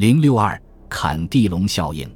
零六二坎地龙效应，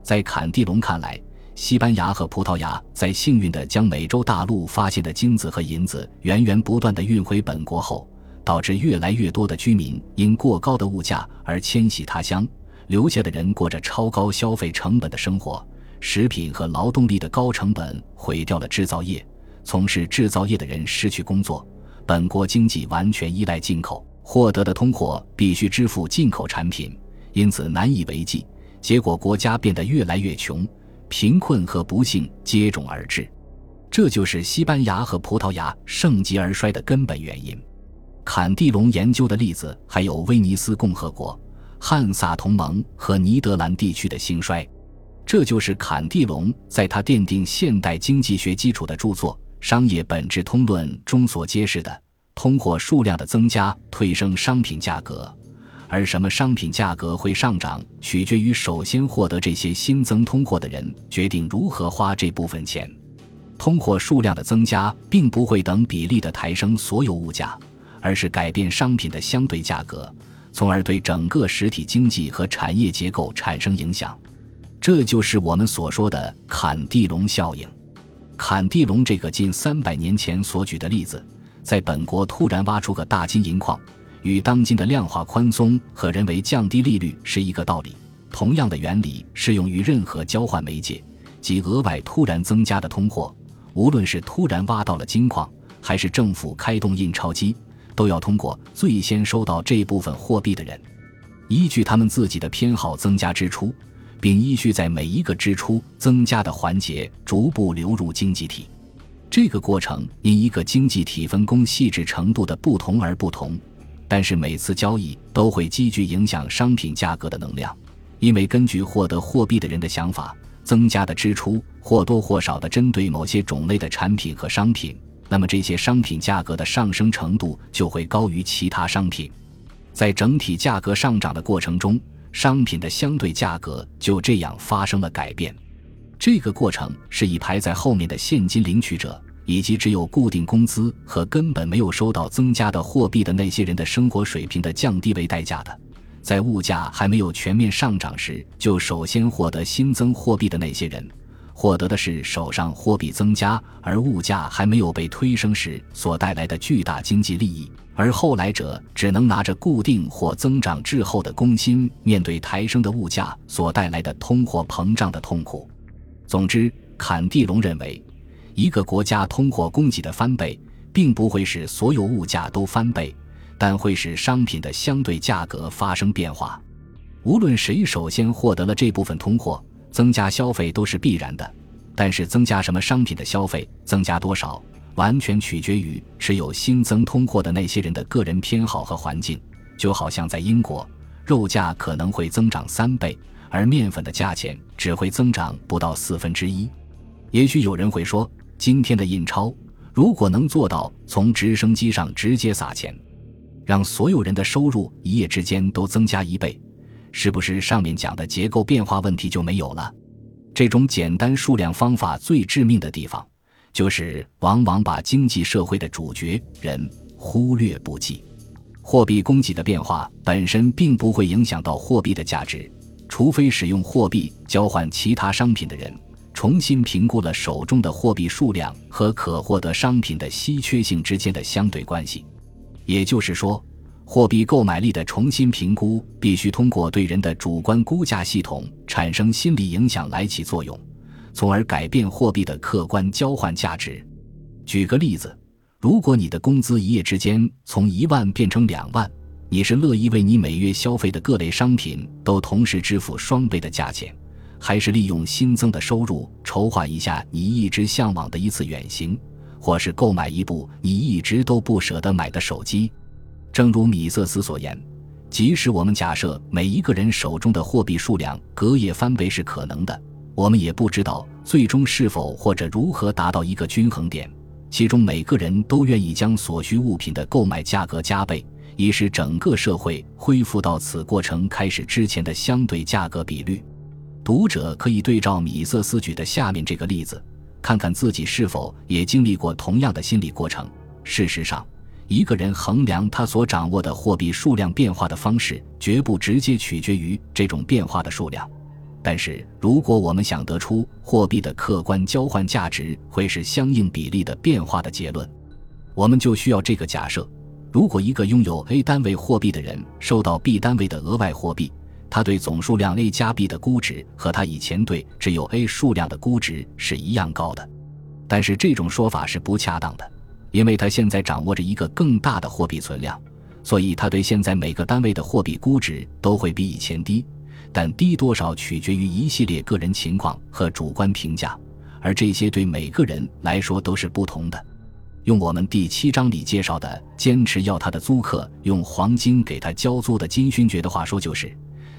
在坎地龙看来，西班牙和葡萄牙在幸运地将美洲大陆发现的金子和银子源源不断地运回本国后，导致越来越多的居民因过高的物价而迁徙他乡，留下的人过着超高消费成本的生活，食品和劳动力的高成本毁掉了制造业，从事制造业的人失去工作。本国经济完全依赖进口，获得的通货必须支付进口产品，因此难以为继。结果，国家变得越来越穷，贫困和不幸接踵而至。这就是西班牙和葡萄牙盛极而衰的根本原因。坎蒂龙研究的例子还有威尼斯共和国、汉萨同盟和尼德兰地区的兴衰。这就是坎蒂龙在他奠定现代经济学基础的著作。商业本质通论中所揭示的，通货数量的增加推升商品价格，而什么商品价格会上涨，取决于首先获得这些新增通货的人决定如何花这部分钱。通货数量的增加并不会等比例的抬升所有物价，而是改变商品的相对价格，从而对整个实体经济和产业结构产生影响。这就是我们所说的坎蒂龙效应。坎蒂龙这个近三百年前所举的例子，在本国突然挖出个大金银矿，与当今的量化宽松和人为降低利率是一个道理。同样的原理适用于任何交换媒介，即额外突然增加的通货。无论是突然挖到了金矿，还是政府开动印钞机，都要通过最先收到这部分货币的人，依据他们自己的偏好增加支出。并依序在每一个支出增加的环节逐步流入经济体，这个过程因一个经济体分工细致程度的不同而不同，但是每次交易都会积聚影响商品价格的能量，因为根据获得货币的人的想法，增加的支出或多或少的针对某些种类的产品和商品，那么这些商品价格的上升程度就会高于其他商品，在整体价格上涨的过程中。商品的相对价格就这样发生了改变，这个过程是以排在后面的现金领取者以及只有固定工资和根本没有收到增加的货币的那些人的生活水平的降低为代价的。在物价还没有全面上涨时，就首先获得新增货币的那些人。获得的是手上货币增加，而物价还没有被推升时所带来的巨大经济利益，而后来者只能拿着固定或增长滞后的工薪，面对抬升的物价所带来的通货膨胀的痛苦。总之，坎蒂龙认为，一个国家通货供给的翻倍，并不会使所有物价都翻倍，但会使商品的相对价格发生变化。无论谁首先获得了这部分通货。增加消费都是必然的，但是增加什么商品的消费，增加多少，完全取决于持有新增通货的那些人的个人偏好和环境。就好像在英国，肉价可能会增长三倍，而面粉的价钱只会增长不到四分之一。也许有人会说，今天的印钞如果能做到从直升机上直接撒钱，让所有人的收入一夜之间都增加一倍。是不是上面讲的结构变化问题就没有了？这种简单数量方法最致命的地方，就是往往把经济社会的主角人忽略不计。货币供给的变化本身并不会影响到货币的价值，除非使用货币交换其他商品的人重新评估了手中的货币数量和可获得商品的稀缺性之间的相对关系。也就是说。货币购买力的重新评估必须通过对人的主观估价系统产生心理影响来起作用，从而改变货币的客观交换价值。举个例子，如果你的工资一夜之间从一万变成两万，你是乐意为你每月消费的各类商品都同时支付双倍的价钱，还是利用新增的收入筹划一下你一直向往的一次远行，或是购买一部你一直都不舍得买的手机？正如米瑟斯所言，即使我们假设每一个人手中的货币数量隔夜翻倍是可能的，我们也不知道最终是否或者如何达到一个均衡点，其中每个人都愿意将所需物品的购买价格加倍，以使整个社会恢复到此过程开始之前的相对价格比率。读者可以对照米瑟斯举的下面这个例子，看看自己是否也经历过同样的心理过程。事实上。一个人衡量他所掌握的货币数量变化的方式，绝不直接取决于这种变化的数量。但是，如果我们想得出货币的客观交换价值会是相应比例的变化的结论，我们就需要这个假设：如果一个拥有 A 单位货币的人收到 B 单位的额外货币，他对总数量 A 加 B 的估值和他以前对只有 A 数量的估值是一样高的。但是这种说法是不恰当的。因为他现在掌握着一个更大的货币存量，所以他对现在每个单位的货币估值都会比以前低，但低多少取决于一系列个人情况和主观评价，而这些对每个人来说都是不同的。用我们第七章里介绍的坚持要他的租客用黄金给他交租的金勋爵的话说，就是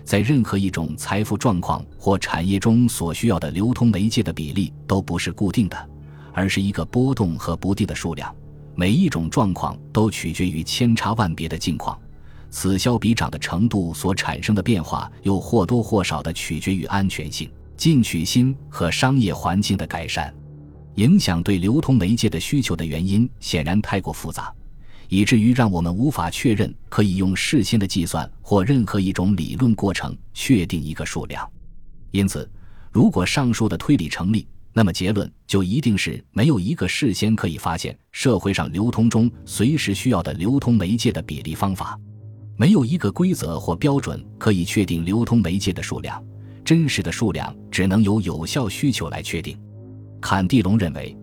在任何一种财富状况或产业中所需要的流通媒介的比例都不是固定的，而是一个波动和不定的数量。每一种状况都取决于千差万别的境况，此消彼长的程度所产生的变化，又或多或少的取决于安全性、进取心和商业环境的改善。影响对流通媒介的需求的原因显然太过复杂，以至于让我们无法确认可以用事先的计算或任何一种理论过程确定一个数量。因此，如果上述的推理成立，那么结论就一定是没有一个事先可以发现社会上流通中随时需要的流通媒介的比例方法，没有一个规则或标准可以确定流通媒介的数量，真实的数量只能由有效需求来确定。坎蒂隆认为，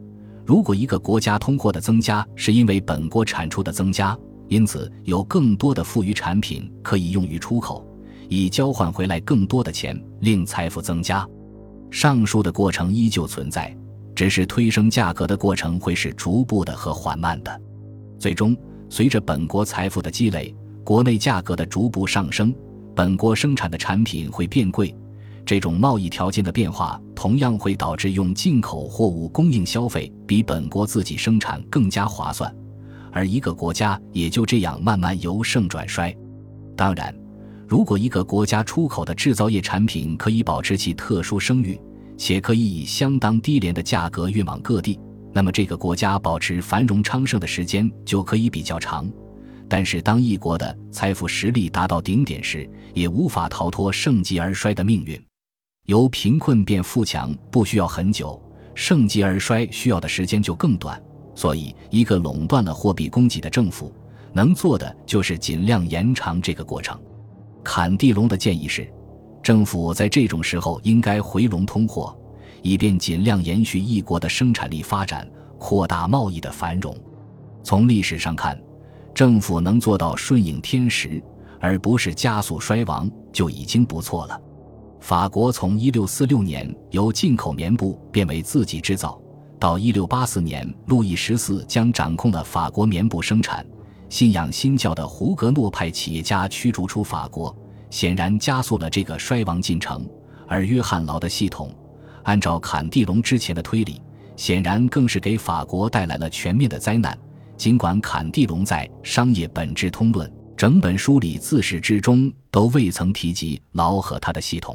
如果一个国家通货的增加是因为本国产出的增加，因此有更多的富余产品可以用于出口，以交换回来更多的钱，令财富增加。上述的过程依旧存在，只是推升价格的过程会是逐步的和缓慢的。最终，随着本国财富的积累，国内价格的逐步上升，本国生产的产品会变贵。这种贸易条件的变化，同样会导致用进口货物供应消费比本国自己生产更加划算，而一个国家也就这样慢慢由盛转衰。当然。如果一个国家出口的制造业产品可以保持其特殊声誉，且可以以相当低廉的价格运往各地，那么这个国家保持繁荣昌盛的时间就可以比较长。但是，当一国的财富实力达到顶点时，也无法逃脱盛极而衰的命运。由贫困变富强不需要很久，盛极而衰需要的时间就更短。所以，一个垄断了货币供给的政府能做的就是尽量延长这个过程。坎蒂隆的建议是，政府在这种时候应该回笼通货，以便尽量延续一国的生产力发展，扩大贸易的繁荣。从历史上看，政府能做到顺应天时，而不是加速衰亡，就已经不错了。法国从1646年由进口棉布变为自己制造，到1684年路易十四将掌控了法国棉布生产。信仰新教的胡格诺派企业家驱逐出法国，显然加速了这个衰亡进程。而约翰劳的系统，按照坎蒂隆之前的推理，显然更是给法国带来了全面的灾难。尽管坎蒂隆在《商业本质通论》整本书里自始至终都未曾提及劳和他的系统。